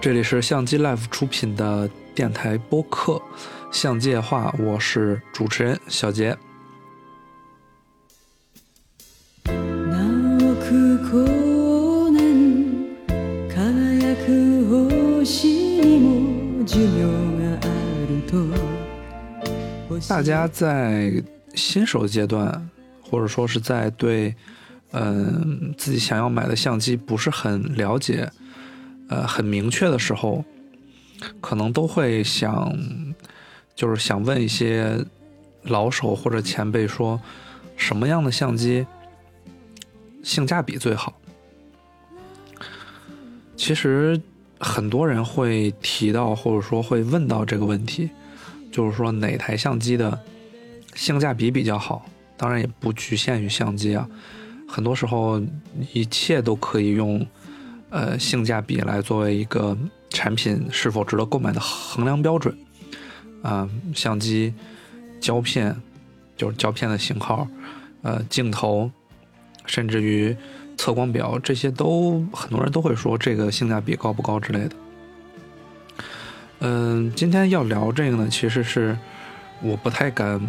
这里是相机 Life 出品的电台播客《相界话》，我是主持人小杰。大家在新手阶段，或者说是在对嗯自己想要买的相机不是很了解。呃，很明确的时候，可能都会想，就是想问一些老手或者前辈说，什么样的相机性价比最好？其实很多人会提到或者说会问到这个问题，就是说哪台相机的性价比比较好？当然也不局限于相机啊，很多时候一切都可以用。呃，性价比来作为一个产品是否值得购买的衡量标准，啊，相机、胶片，就是胶片的型号，呃，镜头，甚至于测光表，这些都很多人都会说这个性价比高不高之类的。嗯，今天要聊这个呢，其实是我不太敢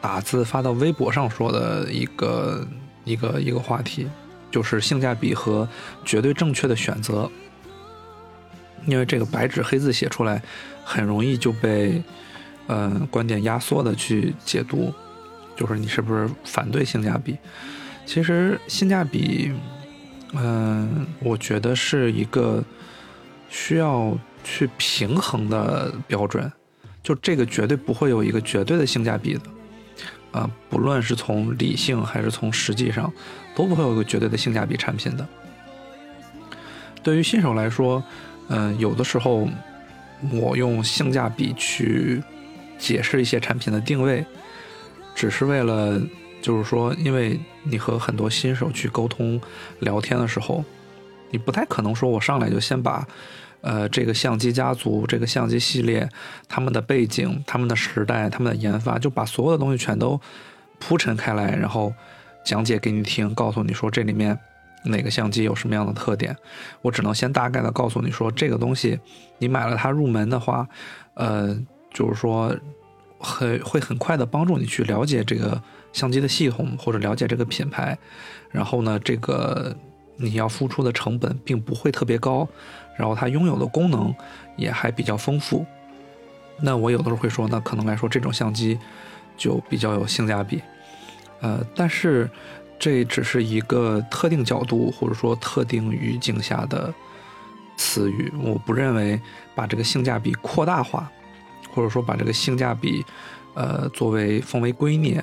打字发到微博上说的一个一个一个话题。就是性价比和绝对正确的选择，因为这个白纸黑字写出来，很容易就被，嗯，观点压缩的去解读，就是你是不是反对性价比？其实性价比，嗯，我觉得是一个需要去平衡的标准，就这个绝对不会有一个绝对的性价比的。啊，不论是从理性还是从实际上，都不会有个绝对的性价比产品的。对于新手来说，嗯，有的时候我用性价比去解释一些产品的定位，只是为了，就是说，因为你和很多新手去沟通聊天的时候，你不太可能说我上来就先把。呃，这个相机家族，这个相机系列，他们的背景、他们的时代、他们的研发，就把所有的东西全都铺陈开来，然后讲解给你听，告诉你说这里面哪个相机有什么样的特点。我只能先大概的告诉你说，这个东西你买了它入门的话，呃，就是说很会很快的帮助你去了解这个相机的系统或者了解这个品牌。然后呢，这个你要付出的成本并不会特别高。然后它拥有的功能也还比较丰富，那我有的时候会说，那可能来说这种相机就比较有性价比，呃，但是这只是一个特定角度或者说特定语境下的词语，我不认为把这个性价比扩大化，或者说把这个性价比呃作为奉为圭臬，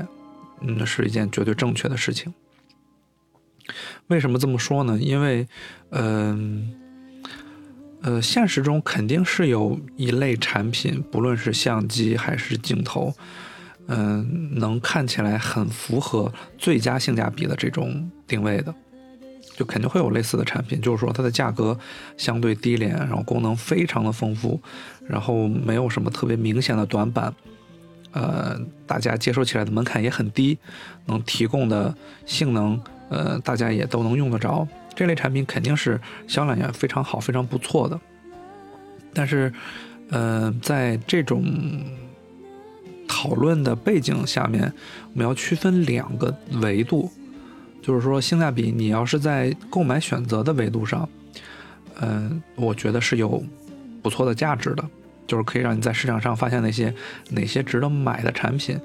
嗯，是一件绝对正确的事情。为什么这么说呢？因为，嗯。呃，现实中肯定是有一类产品，不论是相机还是镜头，嗯，能看起来很符合最佳性价比的这种定位的，就肯定会有类似的产品。就是说，它的价格相对低廉，然后功能非常的丰富，然后没有什么特别明显的短板，呃，大家接受起来的门槛也很低，能提供的性能，呃，大家也都能用得着。这类产品肯定是销量也非常好、非常不错的，但是，呃，在这种讨论的背景下面，我们要区分两个维度，就是说性价比，你要是在购买选择的维度上，嗯，我觉得是有不错的价值的，就是可以让你在市场上发现那些哪些值得买的产品，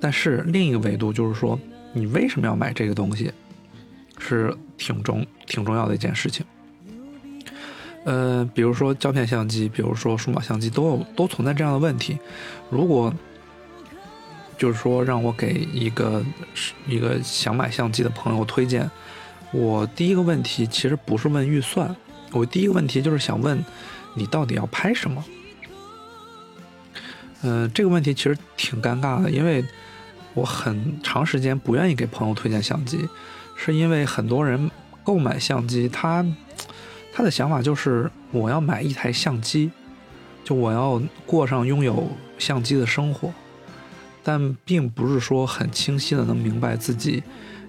但是另一个维度就是说，你为什么要买这个东西？是挺重、挺重要的一件事情。呃，比如说胶片相机，比如说数码相机，都有都存在这样的问题。如果就是说让我给一个一个想买相机的朋友推荐，我第一个问题其实不是问预算，我第一个问题就是想问你到底要拍什么。嗯，这个问题其实挺尴尬的，因为我很长时间不愿意给朋友推荐相机。是因为很多人购买相机，他他的想法就是我要买一台相机，就我要过上拥有相机的生活，但并不是说很清晰的能明白自己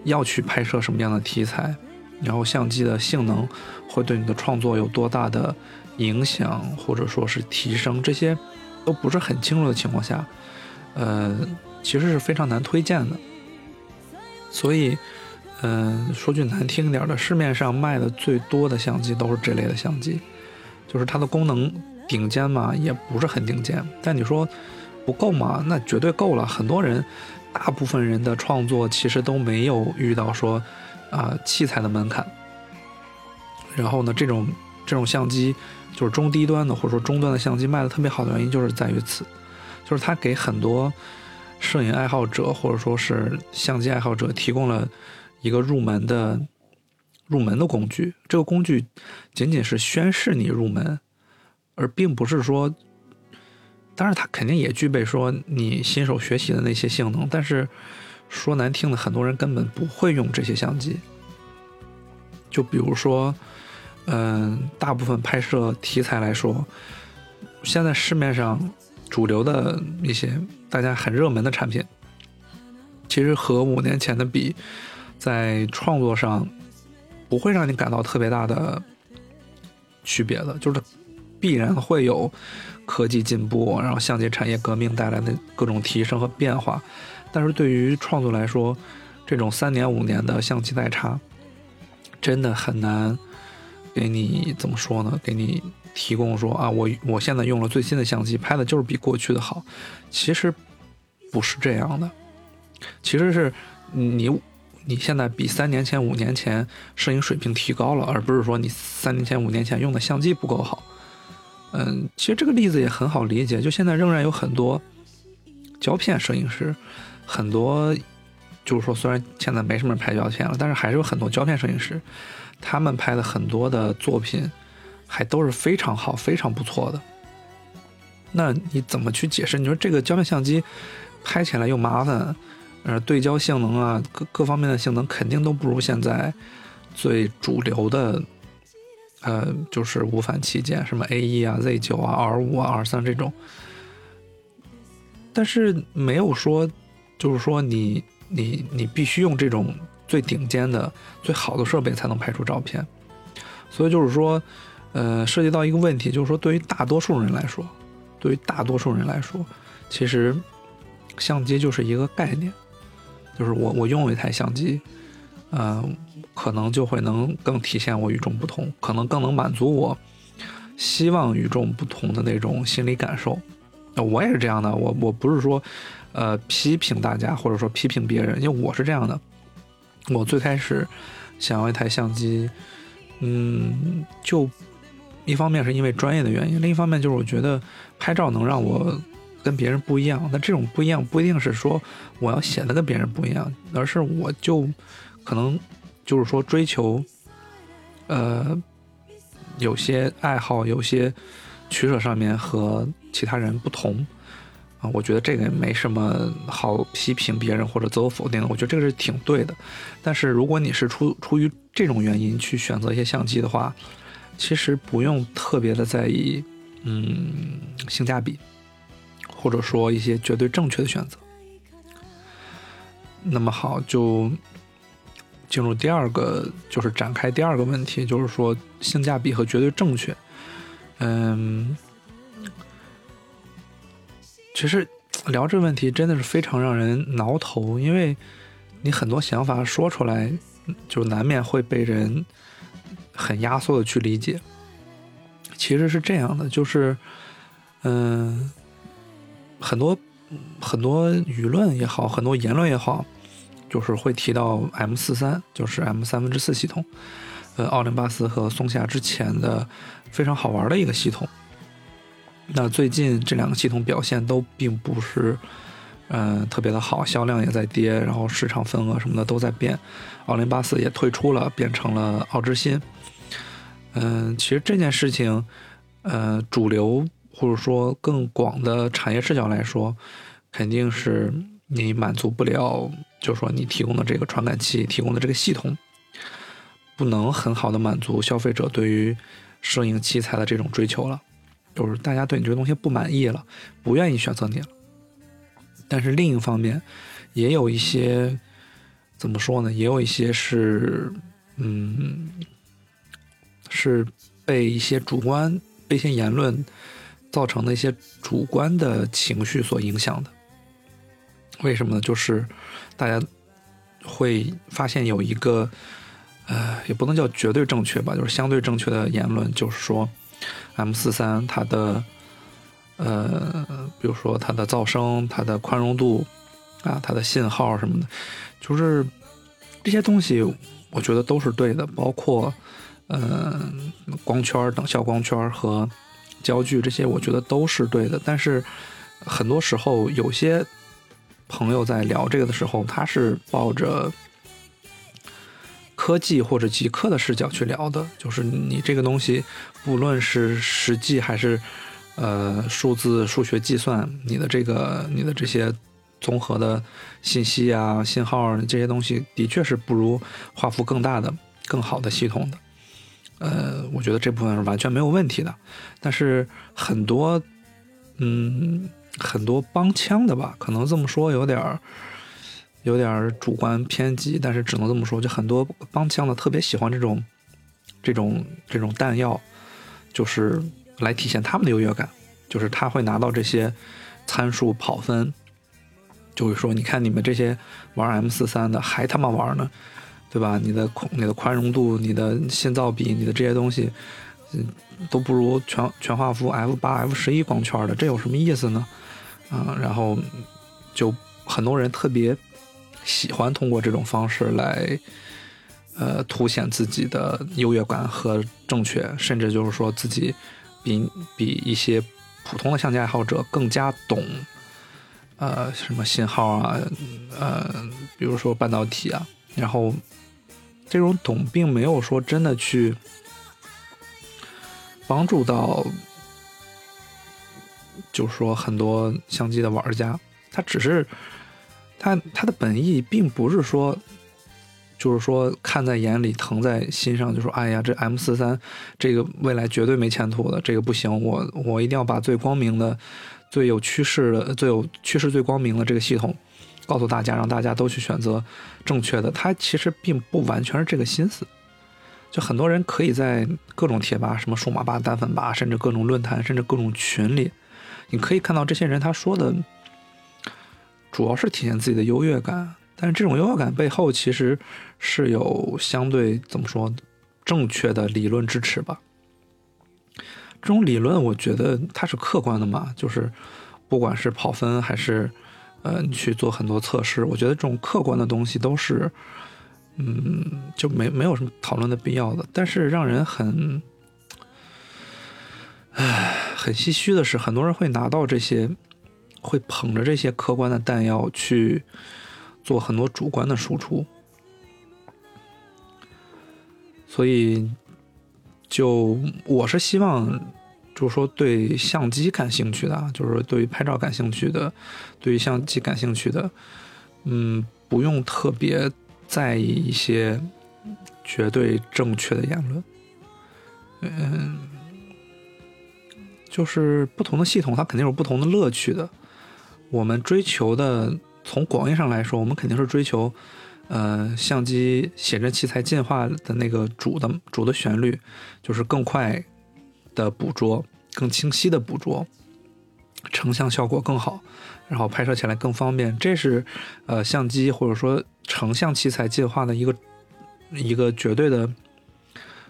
要去拍摄什么样的题材，然后相机的性能会对你的创作有多大的影响，或者说是提升，这些都不是很清楚的情况下，呃，其实是非常难推荐的。所以，嗯，说句难听点的，市面上卖的最多的相机都是这类的相机，就是它的功能顶尖嘛，也不是很顶尖。但你说不够吗？那绝对够了。很多人，大部分人的创作其实都没有遇到说啊器材的门槛。然后呢，这种这种相机就是中低端的或者说中端的相机卖的特别好的原因就是在于此，就是它给很多。摄影爱好者或者说是相机爱好者提供了一个入门的入门的工具。这个工具仅仅是宣示你入门，而并不是说，当然它肯定也具备说你新手学习的那些性能。但是说难听的，很多人根本不会用这些相机。就比如说，嗯，大部分拍摄题材来说，现在市面上。主流的一些大家很热门的产品，其实和五年前的比，在创作上不会让你感到特别大的区别的，就是必然会有科技进步，然后相机产业革命带来的各种提升和变化。但是对于创作来说，这种三年五年的相机代差，真的很难给你怎么说呢？给你。提供说啊，我我现在用了最新的相机，拍的就是比过去的好。其实不是这样的，其实是你你现在比三年前、五年前摄影水平提高了，而不是说你三年前、五年前用的相机不够好。嗯，其实这个例子也很好理解，就现在仍然有很多胶片摄影师，很多就是说虽然现在没什么人拍胶片了，但是还是有很多胶片摄影师，他们拍的很多的作品。还都是非常好、非常不错的。那你怎么去解释？你说这个胶片相机拍起来又麻烦，呃，对焦性能啊，各各方面的性能肯定都不如现在最主流的，呃，就是无反旗舰，什么 A 一啊、Z 九啊、R 五啊、R 三这种。但是没有说，就是说你你你必须用这种最顶尖的、最好的设备才能拍出照片。所以就是说。呃，涉及到一个问题，就是说，对于大多数人来说，对于大多数人来说，其实相机就是一个概念，就是我我拥有一台相机，呃，可能就会能更体现我与众不同，可能更能满足我希望与众不同的那种心理感受。我也是这样的，我我不是说呃批评大家或者说批评别人，因为我是这样的，我最开始想要一台相机，嗯，就。一方面是因为专业的原因，另一方面就是我觉得拍照能让我跟别人不一样。那这种不一样不一定是说我要显得跟别人不一样，而是我就可能就是说追求，呃，有些爱好、有些取舍上面和其他人不同啊。我觉得这个也没什么好批评别人或者自我否定的。我觉得这个是挺对的。但是如果你是出出于这种原因去选择一些相机的话，其实不用特别的在意，嗯，性价比，或者说一些绝对正确的选择。那么好，就进入第二个，就是展开第二个问题，就是说性价比和绝对正确。嗯，其实聊这个问题真的是非常让人挠头，因为你很多想法说出来，就难免会被人。很压缩的去理解，其实是这样的，就是，嗯，很多很多舆论也好，很多言论也好，就是会提到 M 四三，就是 M 三分之四系统，呃，奥林巴斯和松下之前的非常好玩的一个系统。那最近这两个系统表现都并不是。嗯，特别的好，销量也在跌，然后市场份额什么的都在变。奥林巴斯也退出了，变成了奥之星。嗯，其实这件事情，呃，主流或者说更广的产业视角来说，肯定是你满足不了，就是说你提供的这个传感器提供的这个系统不能很好的满足消费者对于摄影器材的这种追求了，就是大家对你这个东西不满意了，不愿意选择你了。但是另一方面，也有一些怎么说呢？也有一些是，嗯，是被一些主观、被一些言论造成的一些主观的情绪所影响的。为什么呢？就是大家会发现有一个，呃，也不能叫绝对正确吧，就是相对正确的言论，就是说，M 四三它的，呃，比如说它的噪声、它的宽容度啊、它的信号什么的，就是这些东西，我觉得都是对的，包括，呃，光圈等效光圈和焦距这些，我觉得都是对的。但是很多时候有些。朋友在聊这个的时候，他是抱着科技或者极客的视角去聊的，就是你这个东西，不论是实际还是呃数字数学计算，你的这个你的这些综合的信息啊、信号这些东西，的确是不如画幅更大的、更好的系统的。呃，我觉得这部分是完全没有问题的，但是很多，嗯。很多帮腔的吧，可能这么说有点儿，有点儿主观偏激，但是只能这么说，就很多帮腔的特别喜欢这种，这种这种弹药，就是来体现他们的优越感，就是他会拿到这些参数跑分，就会说，你看你们这些玩 M 四三的还他妈玩呢，对吧？你的宽你的宽容度、你的信噪比、你的这些东西，嗯，都不如全全画幅 F 八、F 十一光圈的，这有什么意思呢？啊，然后就很多人特别喜欢通过这种方式来，呃，凸显自己的优越感和正确，甚至就是说自己比比一些普通的相机爱好者更加懂，呃，什么信号啊，呃，比如说半导体啊，然后这种懂并没有说真的去帮助到。就是说，很多相机的玩家，他只是他他的本意，并不是说，就是说看在眼里，疼在心上，就说哎呀，这 M 四三这个未来绝对没前途的，这个不行，我我一定要把最光明的、最有趋势的、最有趋势最光明的这个系统告诉大家，让大家都去选择正确的。他其实并不完全是这个心思。就很多人可以在各种贴吧、什么数码吧、单粉吧，甚至各种论坛，甚至各种群里。你可以看到这些人他说的，主要是体现自己的优越感，但是这种优越感背后其实是有相对怎么说正确的理论支持吧。这种理论我觉得它是客观的嘛，就是不管是跑分还是呃你去做很多测试，我觉得这种客观的东西都是嗯就没没有什么讨论的必要的。但是让人很。唉，很唏嘘的是，很多人会拿到这些，会捧着这些客观的弹药去做很多主观的输出，所以，就我是希望，就是说对相机感兴趣的，就是对于拍照感兴趣的，对于相机感兴趣的，嗯，不用特别在意一些绝对正确的言论，嗯。就是不同的系统，它肯定有不同的乐趣的。我们追求的，从广义上来说，我们肯定是追求，呃，相机写真器材进化的那个主的主的旋律，就是更快的捕捉，更清晰的捕捉，成像效果更好，然后拍摄起来更方便。这是，呃，相机或者说成像器材进化的一个一个绝对的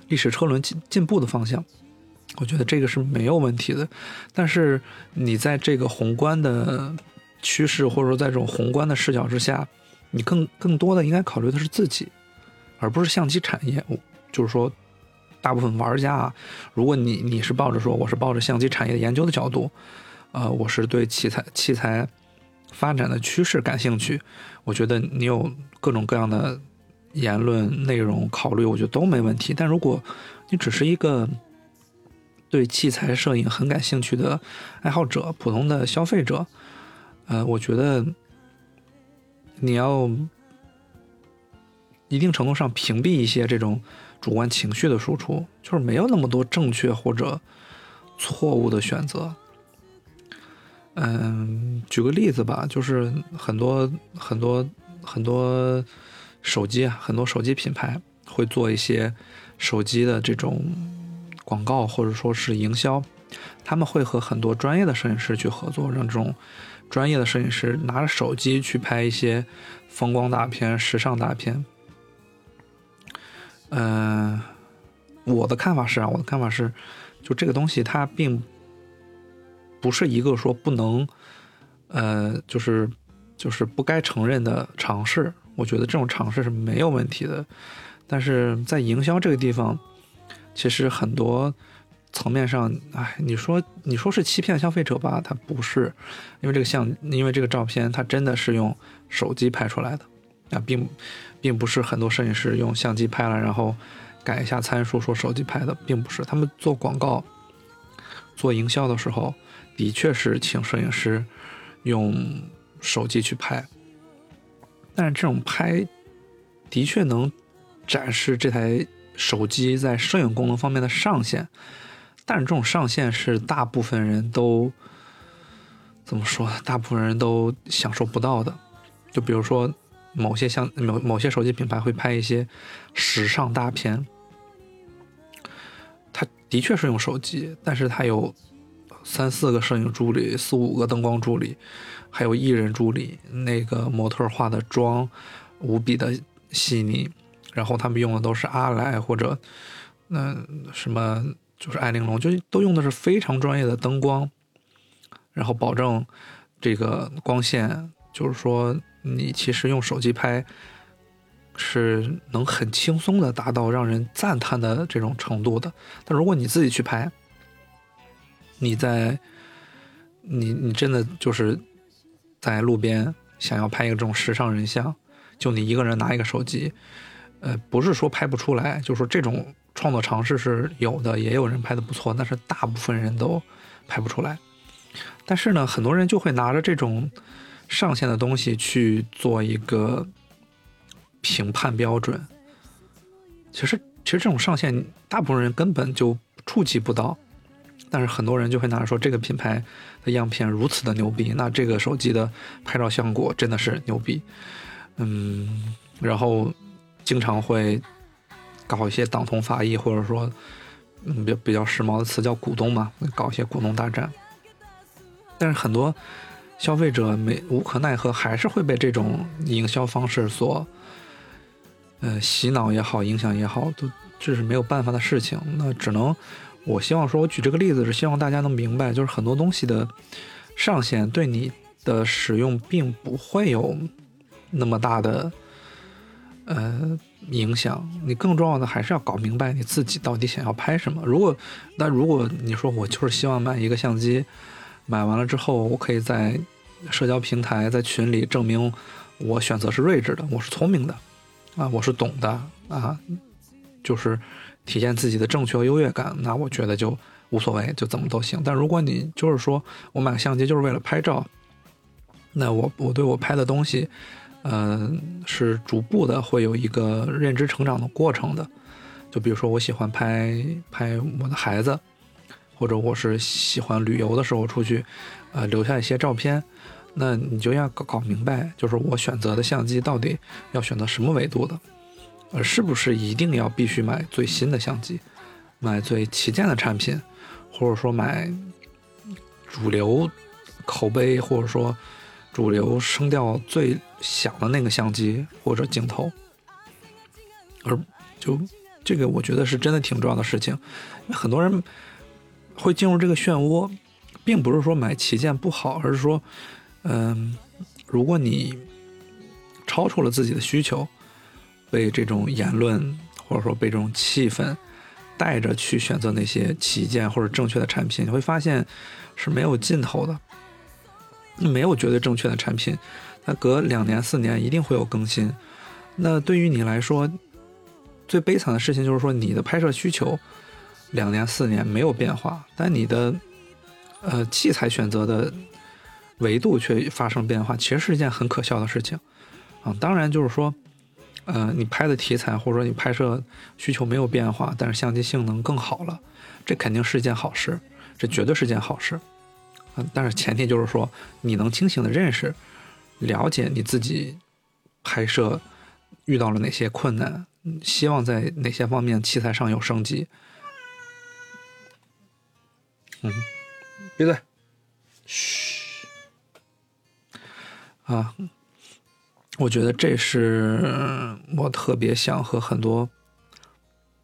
历史车轮进进步的方向。我觉得这个是没有问题的，但是你在这个宏观的趋势，或者说在这种宏观的视角之下，你更更多的应该考虑的是自己，而不是相机产业。就是说，大部分玩家啊，如果你你是抱着说我是抱着相机产业研究的角度，呃，我是对器材器材发展的趋势感兴趣，我觉得你有各种各样的言论内容考虑，我觉得都没问题。但如果你只是一个对器材摄影很感兴趣的爱好者、普通的消费者，呃，我觉得你要一定程度上屏蔽一些这种主观情绪的输出，就是没有那么多正确或者错误的选择。嗯，举个例子吧，就是很多很多很多手机啊，很多手机品牌会做一些手机的这种广告或者说是营销，他们会和很多专业的摄影师去合作，让这种专业的摄影师拿着手机去拍一些风光大片、时尚大片。嗯，我的看法是啊，我的看法是，就这个东西它并。不是一个说不能，呃，就是就是不该承认的尝试。我觉得这种尝试是没有问题的，但是在营销这个地方，其实很多层面上，哎，你说你说是欺骗消费者吧，它不是，因为这个相，因为这个照片它真的是用手机拍出来的，啊，并并不是很多摄影师用相机拍了，然后改一下参数说手机拍的，并不是，他们做广告、做营销的时候。的确是请摄影师用手机去拍，但是这种拍的确能展示这台手机在摄影功能方面的上限，但这种上限是大部分人都怎么说？大部分人都享受不到的。就比如说某些像某某些手机品牌会拍一些时尚大片，它的确是用手机，但是它有。三四个摄影助理，四五个灯光助理，还有艺人助理。那个模特化的妆无比的细腻，然后他们用的都是阿莱或者那什么，就是爱玲珑，就都用的是非常专业的灯光，然后保证这个光线，就是说你其实用手机拍是能很轻松的达到让人赞叹的这种程度的。但如果你自己去拍，你在，你你真的就是在路边想要拍一个这种时尚人像，就你一个人拿一个手机，呃，不是说拍不出来，就是说这种创作尝试是有的，也有人拍的不错，但是大部分人都拍不出来。但是呢，很多人就会拿着这种上线的东西去做一个评判标准。其实，其实这种上线，大部分人根本就触及不到。但是很多人就会拿着说这个品牌的样片如此的牛逼，那这个手机的拍照效果真的是牛逼，嗯，然后经常会搞一些党同伐异，或者说嗯比比较时髦的词叫股东嘛，搞一些股东大战。但是很多消费者没无可奈何，还是会被这种营销方式所呃洗脑也好，影响也好，都这是没有办法的事情，那只能。我希望说，我举这个例子是希望大家能明白，就是很多东西的上限对你的使用并不会有那么大的呃影响。你更重要的还是要搞明白你自己到底想要拍什么。如果那如果你说我就是希望买一个相机，买完了之后我可以在社交平台在群里证明我选择是睿智的，我是聪明的啊，我是懂的啊，就是。体现自己的正确和优越感，那我觉得就无所谓，就怎么都行。但如果你就是说我买相机就是为了拍照，那我我对我拍的东西，嗯，是逐步的会有一个认知成长的过程的。就比如说我喜欢拍拍我的孩子，或者我是喜欢旅游的时候出去，呃，留下一些照片，那你就要搞搞明白，就是我选择的相机到底要选择什么维度的。而是不是一定要必须买最新的相机，买最旗舰的产品，或者说买主流口碑或者说主流声调最响的那个相机或者镜头？而就这个，我觉得是真的挺重要的事情。很多人会进入这个漩涡，并不是说买旗舰不好，而是说，嗯，如果你超出了自己的需求。被这种言论，或者说被这种气氛带着去选择那些旗舰或者正确的产品，你会发现是没有尽头的。没有绝对正确的产品，它隔两年四年一定会有更新。那对于你来说，最悲惨的事情就是说，你的拍摄需求两年四年没有变化，但你的呃器材选择的维度却发生变化，其实是一件很可笑的事情啊。当然，就是说。呃，你拍的题材或者说你拍摄需求没有变化，但是相机性能更好了，这肯定是一件好事，这绝对是件好事。嗯，但是前提就是说你能清醒的认识、了解你自己拍摄遇到了哪些困难，希望在哪些方面器材上有升级。嗯，闭嘴。嘘。啊。我觉得这是我特别想和很多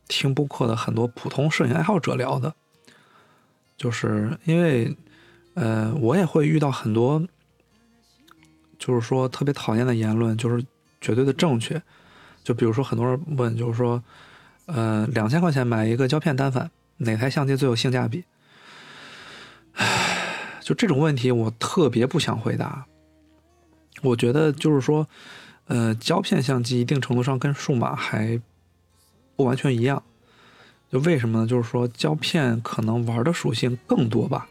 听播客的很多普通摄影爱好者聊的，就是因为，呃，我也会遇到很多，就是说特别讨厌的言论，就是绝对的正确。就比如说很多人问，就是说，呃，两千块钱买一个胶片单反，哪台相机最有性价比？就这种问题，我特别不想回答。我觉得就是说，呃，胶片相机一定程度上跟数码还不完全一样。就为什么呢？就是说胶片可能玩的属性更多吧。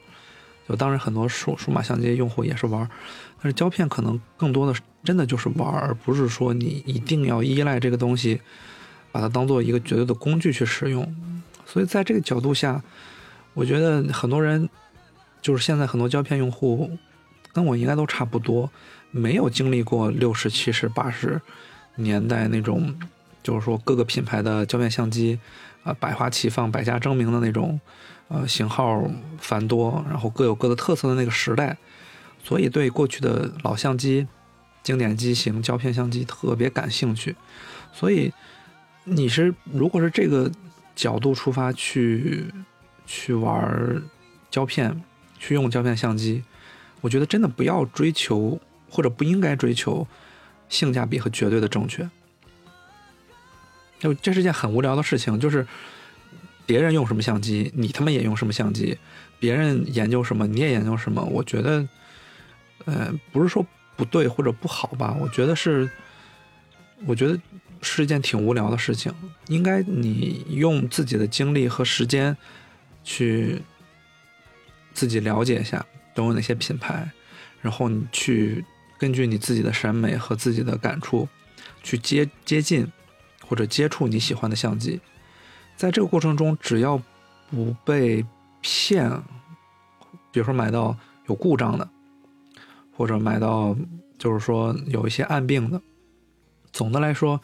就当然很多数数码相机用户也是玩，但是胶片可能更多的真的就是玩，而不是说你一定要依赖这个东西，把它当做一个绝对的工具去使用。所以在这个角度下，我觉得很多人就是现在很多胶片用户跟我应该都差不多。没有经历过六十七十八十年代那种，就是说各个品牌的胶片相机，啊百花齐放、百家争鸣的那种，呃型号繁多，然后各有各的特色的那个时代，所以对过去的老相机、经典机型胶片相机特别感兴趣。所以你是如果是这个角度出发去去玩胶片、去用胶片相机，我觉得真的不要追求。或者不应该追求性价比和绝对的正确，就这是件很无聊的事情。就是别人用什么相机，你他妈也用什么相机；别人研究什么，你也研究什么。我觉得，呃，不是说不对或者不好吧？我觉得是，我觉得是一件挺无聊的事情。应该你用自己的精力和时间去自己了解一下都有哪些品牌，然后你去。根据你自己的审美和自己的感触，去接接近或者接触你喜欢的相机，在这个过程中，只要不被骗，比如说买到有故障的，或者买到就是说有一些暗病的，总的来说，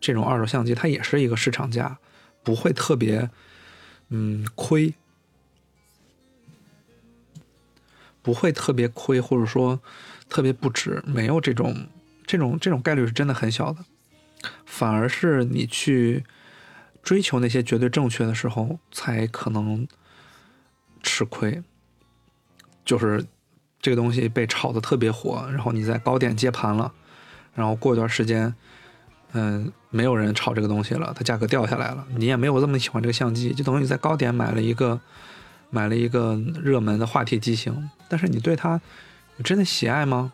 这种二手相机它也是一个市场价，不会特别嗯亏，不会特别亏，或者说。特别不值，没有这种，这种这种概率是真的很小的，反而是你去追求那些绝对正确的时候，才可能吃亏。就是这个东西被炒的特别火，然后你在高点接盘了，然后过一段时间，嗯，没有人炒这个东西了，它价格掉下来了，你也没有这么喜欢这个相机，就等于你在高点买了一个买了一个热门的话题机型，但是你对它。你真的喜爱吗？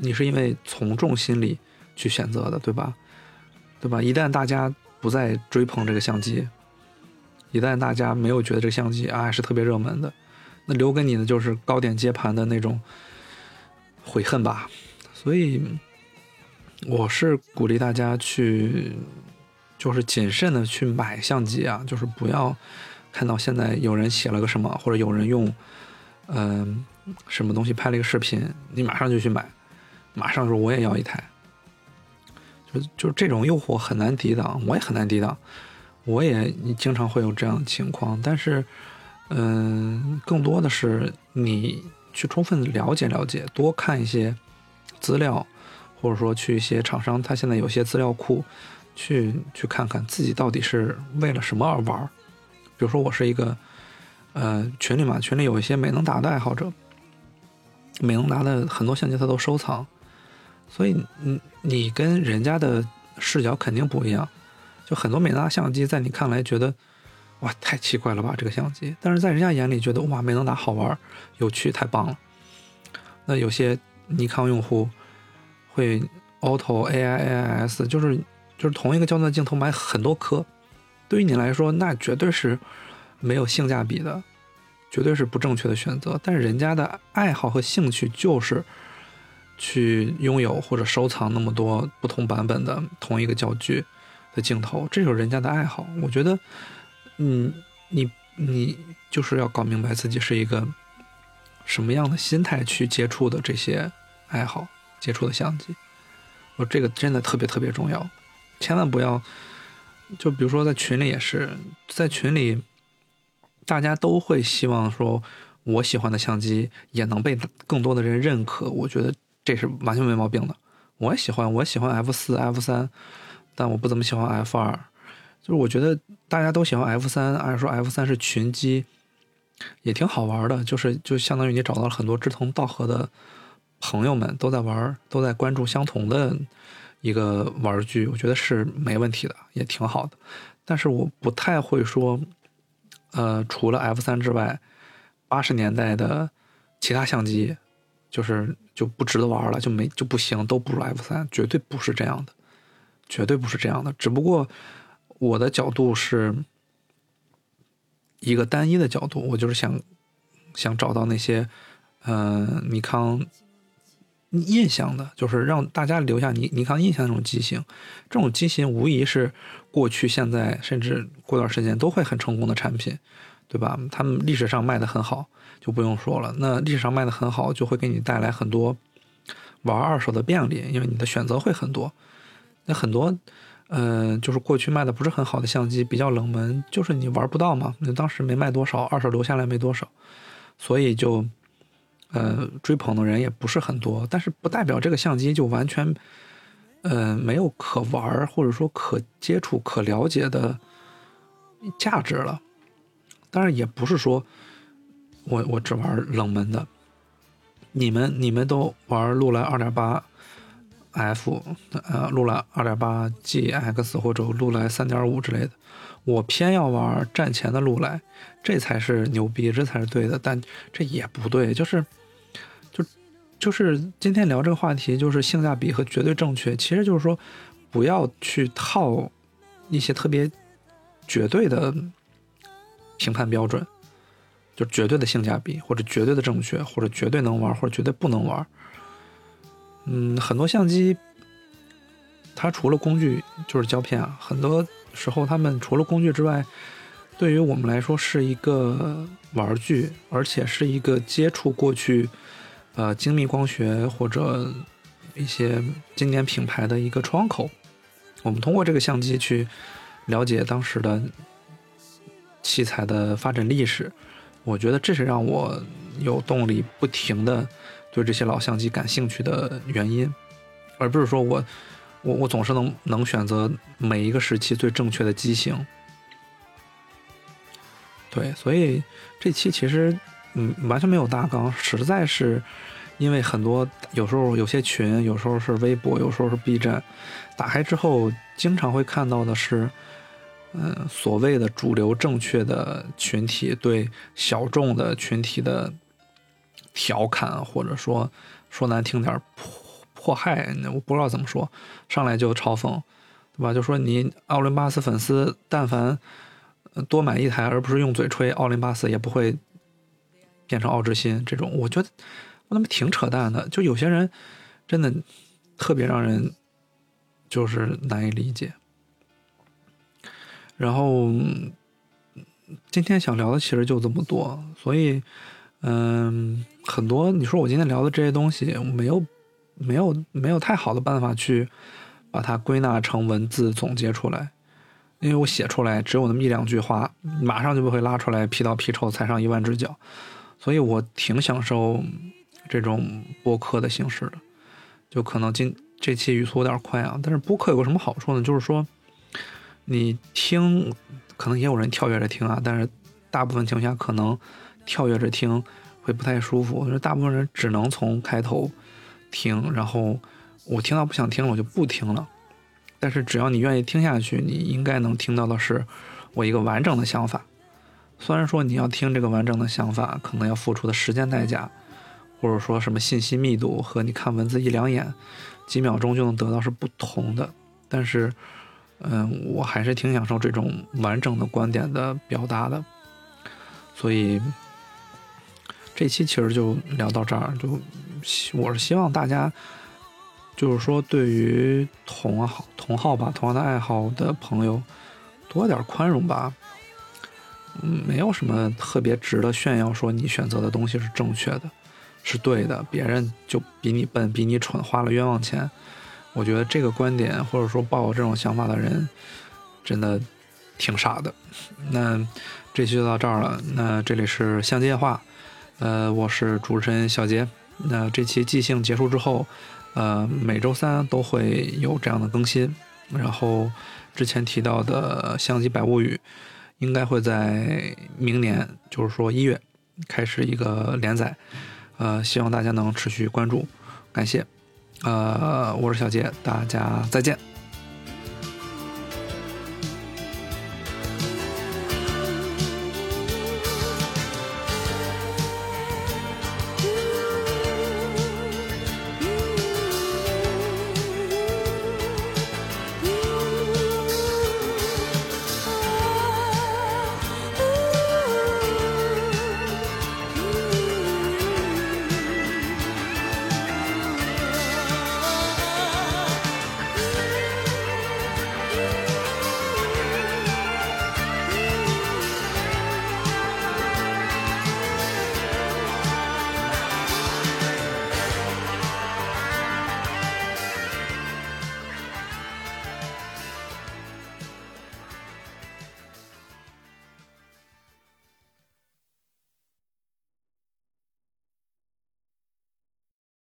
你是因为从众心理去选择的，对吧？对吧？一旦大家不再追捧这个相机，一旦大家没有觉得这个相机啊是特别热门的，那留给你的就是高点接盘的那种悔恨吧。所以，我是鼓励大家去，就是谨慎的去买相机啊，就是不要看到现在有人写了个什么，或者有人用，嗯。什么东西拍了一个视频，你马上就去买，马上说我也要一台，就就这种诱惑很难抵挡，我也很难抵挡，我也经常会有这样的情况。但是，嗯，更多的是你去充分了解了解，多看一些资料，或者说去一些厂商，他现在有些资料库，去去看看自己到底是为了什么而玩。比如说我是一个，呃，群里嘛，群里有一些美能达的爱好者。美能达的很多相机他都收藏，所以你你跟人家的视角肯定不一样。就很多美能达相机在你看来觉得哇太奇怪了吧这个相机，但是在人家眼里觉得哇美能达好玩有趣太棒了。那有些尼康用户会 auto AI AIS，就是就是同一个焦段镜头买很多颗，对于你来说那绝对是没有性价比的。绝对是不正确的选择，但是人家的爱好和兴趣就是去拥有或者收藏那么多不同版本的同一个教具的镜头，这就是人家的爱好。我觉得，嗯，你你就是要搞明白自己是一个什么样的心态去接触的这些爱好，接触的相机。我这个真的特别特别重要，千万不要。就比如说在群里也是，在群里，大家都会希望说，我喜欢的相机也能被更多的人认可。我觉得这是完全没毛病的。我也喜欢，我喜欢 F 四、F 三，但我不怎么喜欢 F 二。就是我觉得大家都喜欢 F 三，按说 F 三是群机，也挺好玩的。就是就相当于你找到了很多志同道合的朋友们，都在玩，都在关注相同的。一个玩具，我觉得是没问题的，也挺好的。但是我不太会说，呃，除了 F 三之外，八十年代的其他相机，就是就不值得玩了，就没就不行，都不如 F 三，绝对不是这样的，绝对不是这样的。只不过我的角度是一个单一的角度，我就是想想找到那些，嗯，尼康。印象的，就是让大家留下尼尼康印象那种机型，这种机型无疑是过去、现在甚至过段时间都会很成功的产品，对吧？他们历史上卖的很好，就不用说了。那历史上卖的很好，就会给你带来很多玩二手的便利，因为你的选择会很多。那很多，嗯，就是过去卖的不是很好的相机，比较冷门，就是你玩不到嘛。那当时没卖多少，二手留下来没多少，所以就。呃，追捧的人也不是很多，但是不代表这个相机就完全，呃，没有可玩或者说可接触、可了解的价值了。当然，也不是说我我只玩冷门的，你们你们都玩禄来二点八 F，呃，禄来二点八 GX 或者禄来三点五之类的，我偏要玩战前的禄来，这才是牛逼，这才是对的。但这也不对，就是。就是今天聊这个话题，就是性价比和绝对正确。其实就是说，不要去套一些特别绝对的评判标准，就绝对的性价比，或者绝对的正确，或者绝对能玩，或者绝对不能玩。嗯，很多相机，它除了工具就是胶片啊。很多时候，他们除了工具之外，对于我们来说是一个玩具，而且是一个接触过去。呃，精密光学或者一些经典品牌的一个窗口，我们通过这个相机去了解当时的器材的发展历史。我觉得这是让我有动力不停的对这些老相机感兴趣的原因，而不是说我我我总是能能选择每一个时期最正确的机型。对，所以这期其实。嗯，完全没有大纲，实在是因为很多有时候有些群，有时候是微博，有时候是 B 站，打开之后经常会看到的是，嗯，所谓的主流正确的群体对小众的群体的调侃，或者说说难听点迫迫害，我不知道怎么说，上来就嘲讽，对吧？就说你奥林巴斯粉丝，但凡多买一台，而不是用嘴吹，奥林巴斯也不会。变成奥之心这种，我觉得我他妈挺扯淡的。就有些人真的特别让人就是难以理解。然后今天想聊的其实就这么多，所以嗯，很多你说我今天聊的这些东西，没有没有没有太好的办法去把它归纳成文字总结出来，因为我写出来只有那么一两句话，马上就不会拉出来，皮刀皮臭踩上一万只脚。所以我挺享受这种播客的形式的，就可能今这期语速有点快啊，但是播客有个什么好处呢？就是说你听，可能也有人跳跃着听啊，但是大部分情况下可能跳跃着听会不太舒服。我觉得大部分人只能从开头听，然后我听到不想听了，我就不听了。但是只要你愿意听下去，你应该能听到的是我一个完整的想法。虽然说你要听这个完整的想法，可能要付出的时间代价，或者说什么信息密度和你看文字一两眼，几秒钟就能得到是不同的。但是，嗯，我还是挺享受这种完整的观点的表达的。所以，这期其实就聊到这儿，就我是希望大家，就是说对于同好同好吧，同样的爱好的朋友，多点宽容吧。没有什么特别值得炫耀，说你选择的东西是正确的，是对的，别人就比你笨，比你蠢，花了冤枉钱。我觉得这个观点或者说抱有这种想法的人，真的挺傻的。那这期就到这儿了。那这里是相见话，呃，我是主持人小杰。那这期即兴结束之后，呃，每周三都会有这样的更新。然后之前提到的《相机百物语》应该会在明年，就是说一月开始一个连载。呃，希望大家能持续关注，感谢。呃，我是小杰，大家再见。